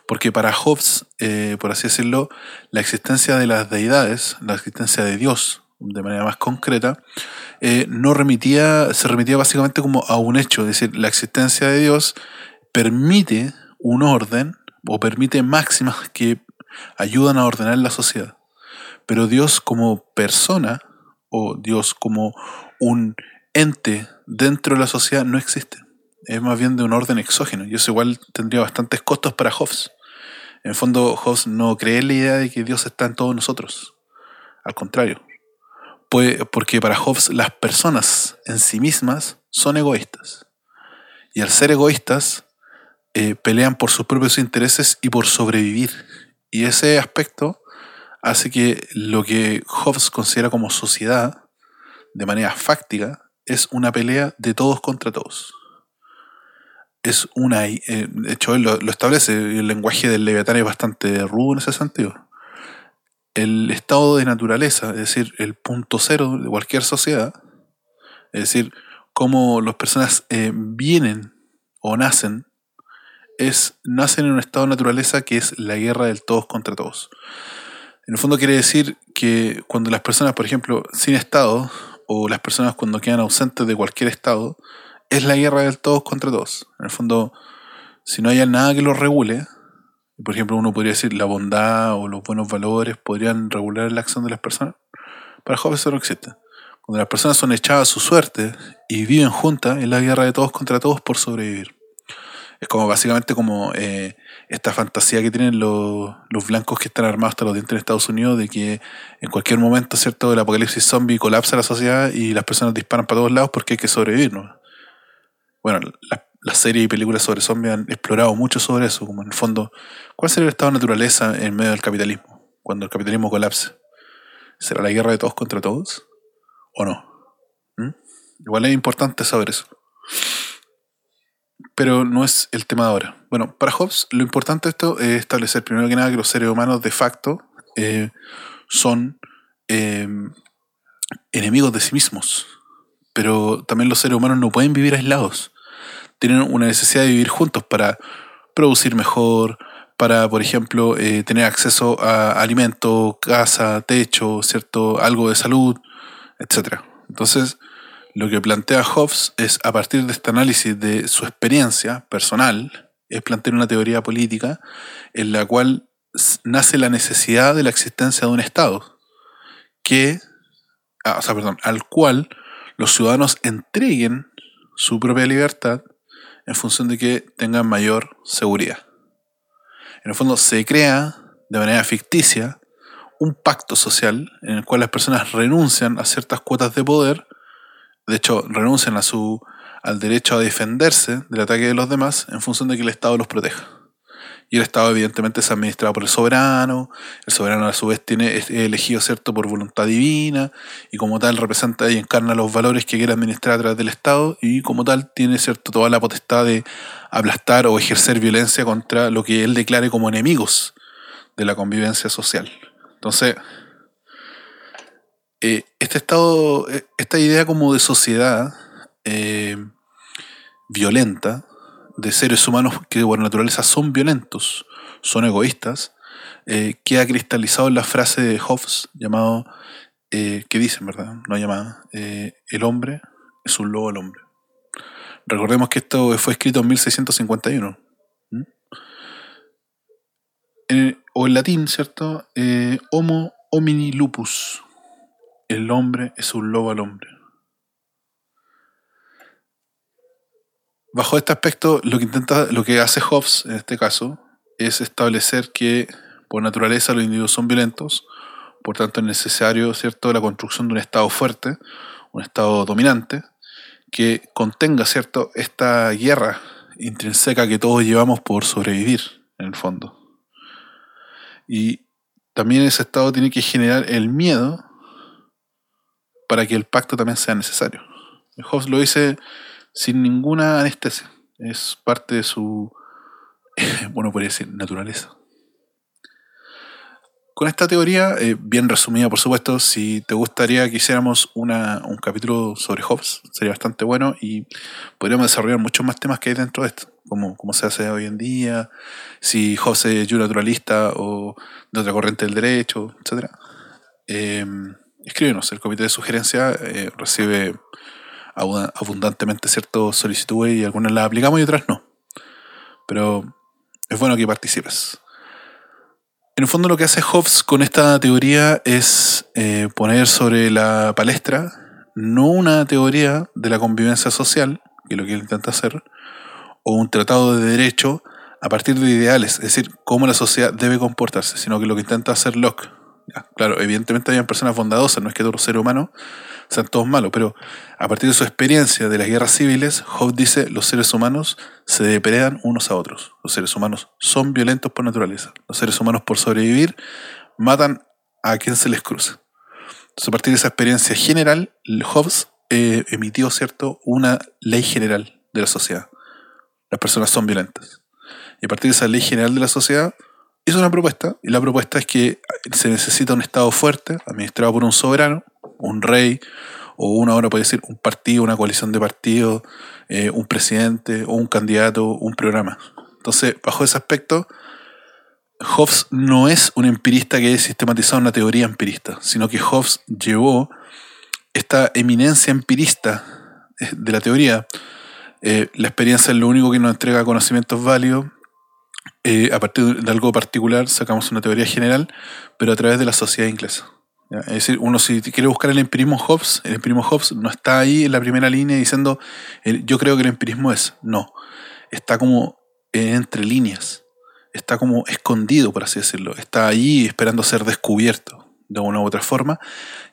A: porque para Hobbes, eh, por así decirlo, la existencia de las deidades, la existencia de Dios, de manera más concreta, eh, no remitía, se remitía básicamente como a un hecho, es decir, la existencia de Dios permite un orden o permite máximas que ayudan a ordenar la sociedad. Pero Dios como persona o Dios como un ente dentro de la sociedad no existe. Es más bien de un orden exógeno y eso igual tendría bastantes costos para Hobbes. En el fondo, Hobbes no cree en la idea de que Dios está en todos nosotros. Al contrario. Porque para Hobbes las personas en sí mismas son egoístas. Y al ser egoístas, eh, pelean por sus propios intereses y por sobrevivir. Y ese aspecto hace que lo que Hobbes considera como sociedad, de manera fáctica, es una pelea de todos contra todos. Es una, eh, de hecho él lo, lo establece, el lenguaje del Leviatán es bastante rudo en ese sentido. El estado de naturaleza, es decir, el punto cero de cualquier sociedad, es decir, cómo las personas eh, vienen o nacen, es, nacen en un estado de naturaleza que es la guerra del todos contra todos. En el fondo quiere decir que cuando las personas, por ejemplo, sin estado, o las personas cuando quedan ausentes de cualquier estado, es la guerra del todos contra todos. En el fondo, si no hay nada que los regule, por ejemplo, uno podría decir la bondad o los buenos valores podrían regular la acción de las personas. Para Hobbes eso no existe. Cuando las personas son echadas a su suerte y viven juntas, es la guerra de todos contra todos por sobrevivir. Es como básicamente como eh, esta fantasía que tienen los, los blancos que están armados hasta los dientes en Estados Unidos de que en cualquier momento, ¿cierto?, el apocalipsis zombie colapsa la sociedad y las personas disparan para todos lados porque hay que sobrevivir, ¿no? Bueno, la- las series y películas sobre zombies han explorado mucho sobre eso, como en el fondo, ¿cuál sería el estado de naturaleza en medio del capitalismo? Cuando el capitalismo colapse. ¿Será la guerra de todos contra todos? ¿O no? ¿Mm? Igual es importante saber eso. Pero no es el tema de ahora. Bueno, para Hobbes lo importante de esto es establecer primero que nada que los seres humanos de facto eh, son eh, enemigos de sí mismos. Pero también los seres humanos no pueden vivir aislados. Tienen una necesidad de vivir juntos para producir mejor, para, por ejemplo, eh, tener acceso a alimento, casa, techo, ¿cierto? Algo de salud, etc. Entonces, lo que plantea Hobbes es, a partir de este análisis de su experiencia personal, es plantear una teoría política en la cual nace la necesidad de la existencia de un Estado, que, ah, o sea, perdón, al cual los ciudadanos entreguen su propia libertad en función de que tengan mayor seguridad. En el fondo se crea de manera ficticia un pacto social en el cual las personas renuncian a ciertas cuotas de poder, de hecho renuncian a su al derecho a defenderse del ataque de los demás en función de que el Estado los proteja. Y el Estado evidentemente es administrado por el soberano, el soberano a su vez tiene, es elegido cierto por voluntad divina y como tal representa y encarna los valores que quiere administrar a través del Estado y como tal tiene cierto toda la potestad de aplastar o ejercer violencia contra lo que él declare como enemigos de la convivencia social. Entonces, eh, este estado, eh, esta idea como de sociedad eh, violenta, de seres humanos que por naturaleza son violentos, son egoístas, eh, queda cristalizado en la frase de Hobbes llamado, eh, que dicen, ¿verdad? No llamada, eh, el hombre es un lobo al hombre. Recordemos que esto fue escrito en 1651. ¿m? En- o en latín, ¿cierto? Eh, homo homini lupus. El hombre es un lobo al hombre. Bajo este aspecto, lo que intenta, lo que hace Hobbes en este caso, es establecer que por naturaleza los individuos son violentos, por tanto es necesario, ¿cierto?, la construcción de un Estado fuerte, un Estado dominante, que contenga, ¿cierto?, esta guerra intrínseca que todos llevamos por sobrevivir, en el fondo. Y también ese Estado tiene que generar el miedo para que el pacto también sea necesario. Hobbes lo dice sin ninguna anestesia. Es parte de su, bueno, podría decir, naturaleza. Con esta teoría, eh, bien resumida por supuesto, si te gustaría que hiciéramos una, un capítulo sobre Hobbes, sería bastante bueno y podríamos desarrollar muchos más temas que hay dentro de esto, como cómo se hace hoy en día, si Hobbes es yo naturalista o de otra corriente del derecho, etc. Eh, escríbenos, el comité de sugerencia eh, recibe abundantemente ciertas solicitudes y algunas las aplicamos y otras no. Pero es bueno que participes. En el fondo lo que hace Hobbes con esta teoría es eh, poner sobre la palestra no una teoría de la convivencia social, que es lo que él intenta hacer, o un tratado de derecho a partir de ideales, es decir, cómo la sociedad debe comportarse, sino que lo que intenta hacer Locke. Claro, evidentemente hay personas bondadosas, no es que todos los seres humanos sean todos malos, pero a partir de su experiencia de las guerras civiles, Hobbes dice los seres humanos se depredan unos a otros. Los seres humanos son violentos por naturaleza. Los seres humanos por sobrevivir matan a quien se les cruza. Entonces, a partir de esa experiencia general, Hobbes eh, emitió cierto una ley general de la sociedad. Las personas son violentas. Y a partir de esa ley general de la sociedad, hizo una propuesta. Y la propuesta es que se necesita un Estado fuerte, administrado por un soberano, un rey, o una ahora puede decir un partido, una coalición de partidos, eh, un presidente, o un candidato, un programa. Entonces, bajo ese aspecto, Hobbes no es un empirista que sistematizado una teoría empirista, sino que Hobbes llevó esta eminencia empirista eh, de la teoría. eh, la experiencia es lo único que nos entrega conocimientos válidos. Eh, a partir de algo particular sacamos una teoría general, pero a través de la sociedad inglesa. ¿ya? Es decir, uno si quiere buscar el empirismo Hobbes, el empirismo Hobbes no está ahí en la primera línea diciendo yo creo que el empirismo es. No, está como entre líneas está como escondido, por así decirlo. Está ahí esperando ser descubierto de una u otra forma.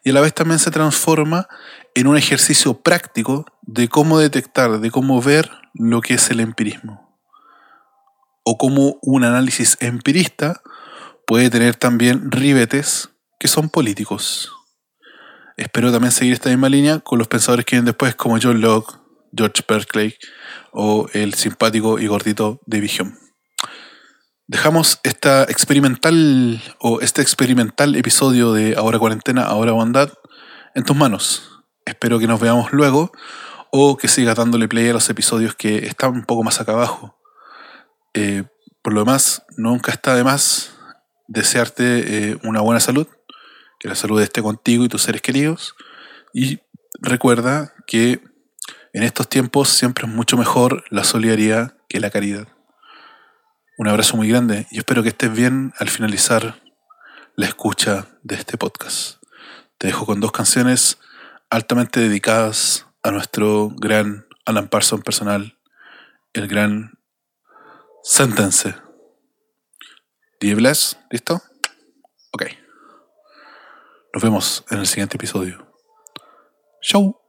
A: Y a la vez también se transforma en un ejercicio práctico de cómo detectar, de cómo ver lo que es el empirismo. O cómo un análisis empirista puede tener también ribetes que son políticos. Espero también seguir esta misma línea con los pensadores que vienen después, como John Locke, George Berkeley o el simpático y gordito David Hume dejamos esta experimental o este experimental episodio de Ahora Cuarentena, Ahora Bondad en tus manos. Espero que nos veamos luego o que sigas dándole play a los episodios que están un poco más acá abajo. Eh, por lo demás, nunca está de más desearte eh, una buena salud, que la salud esté contigo y tus seres queridos. Y recuerda que en estos tiempos siempre es mucho mejor la solidaridad que la caridad. Un abrazo muy grande y espero que estés bien al finalizar la escucha de este podcast. Te dejo con dos canciones altamente dedicadas a nuestro gran Alan Parsons personal, el gran Sentence. Die Bless, ¿listo? Ok. Nos vemos en el siguiente episodio. Chau.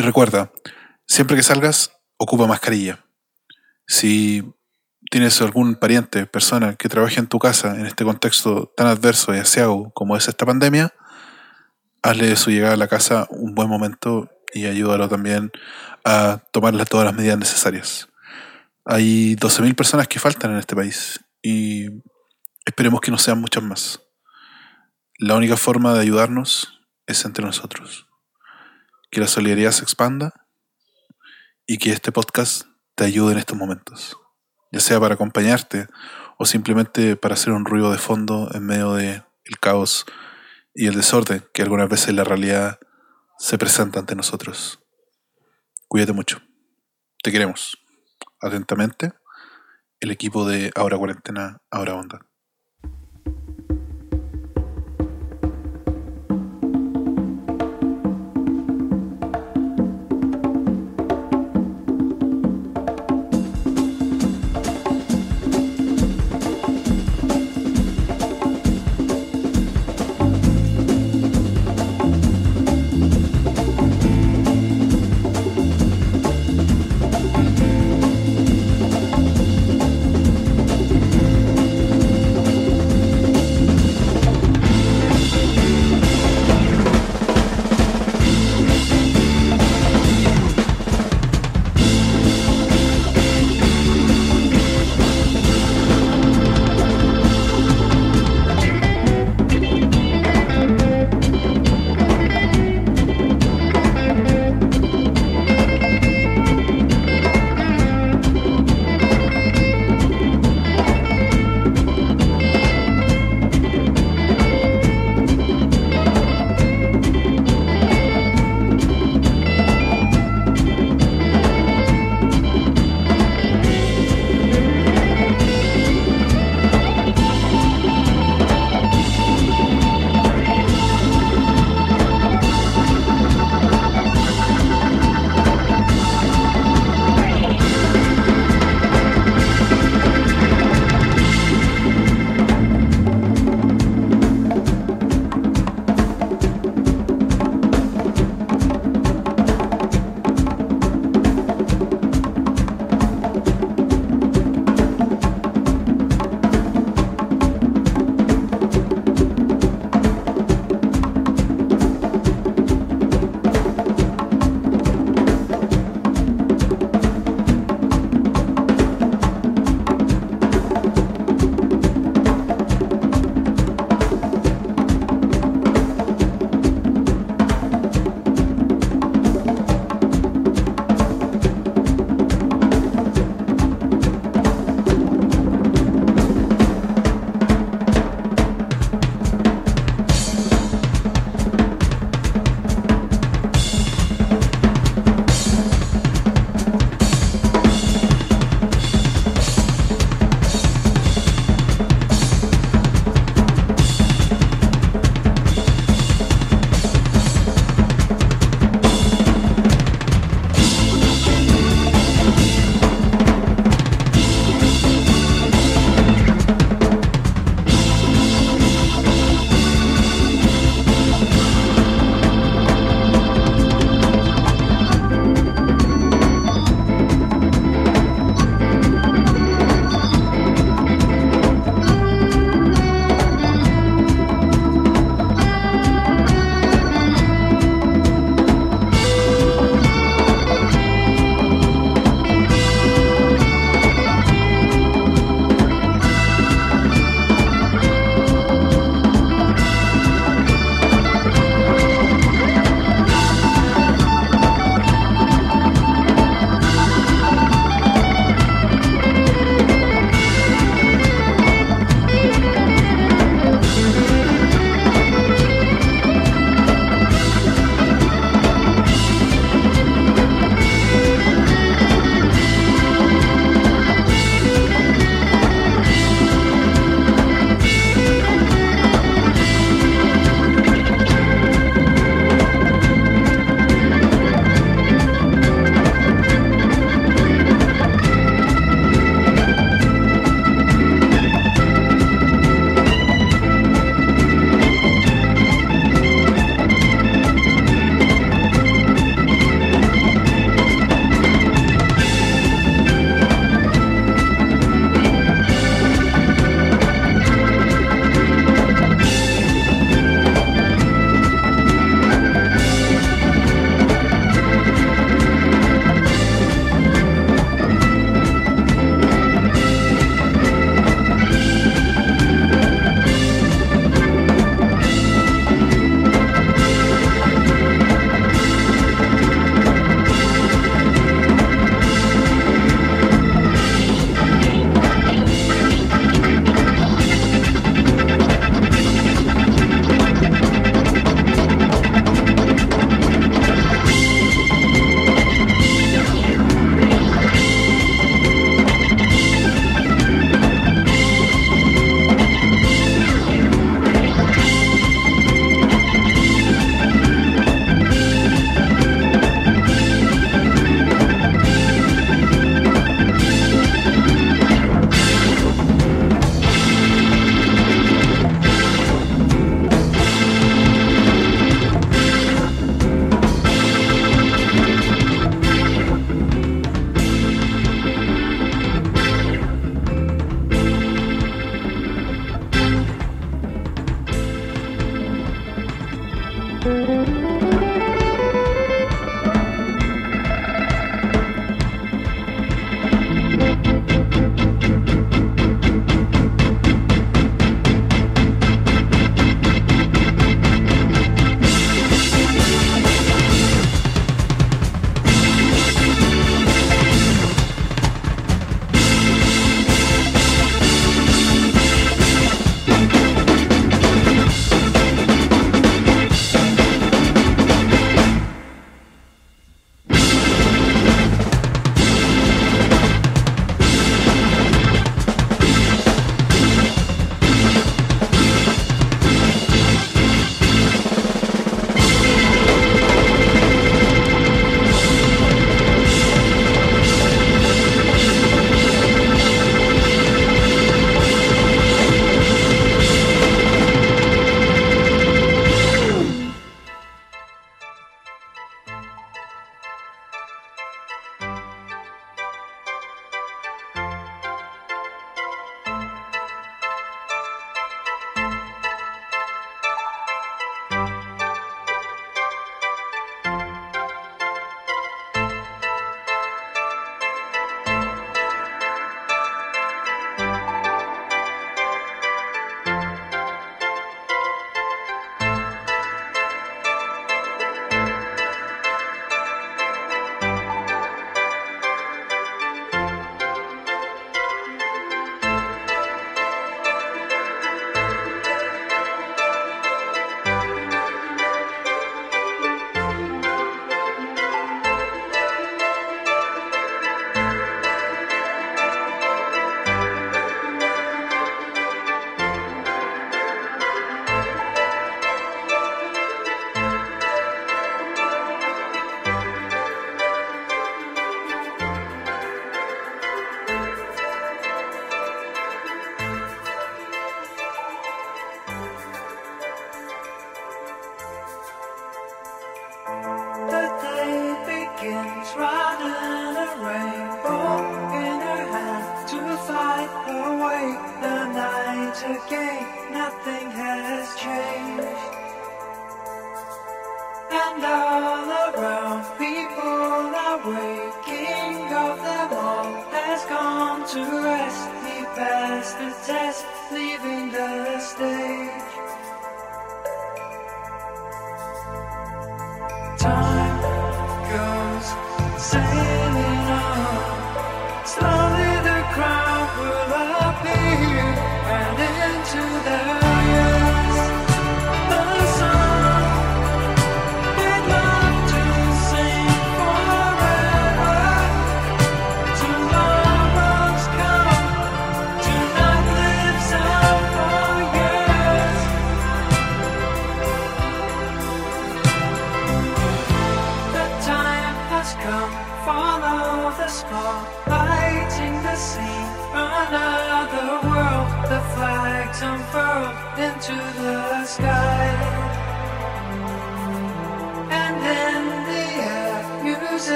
A: Y recuerda, siempre que salgas, ocupa mascarilla. Si tienes algún pariente, persona que trabaje en tu casa en este contexto tan adverso y asiago como es esta pandemia, hazle de su llegada a la casa un buen momento y ayúdalo también a tomar todas las medidas necesarias. Hay 12.000 personas que faltan en este país y esperemos que no sean muchas más. La única forma de ayudarnos es entre nosotros. Que la solidaridad se expanda y que este podcast te ayude en estos momentos. Ya sea para acompañarte o simplemente para hacer un ruido de fondo en medio del caos y el desorden que algunas veces la realidad se presenta ante nosotros. Cuídate mucho. Te queremos. Atentamente, el equipo de Ahora Cuarentena, Ahora Onda.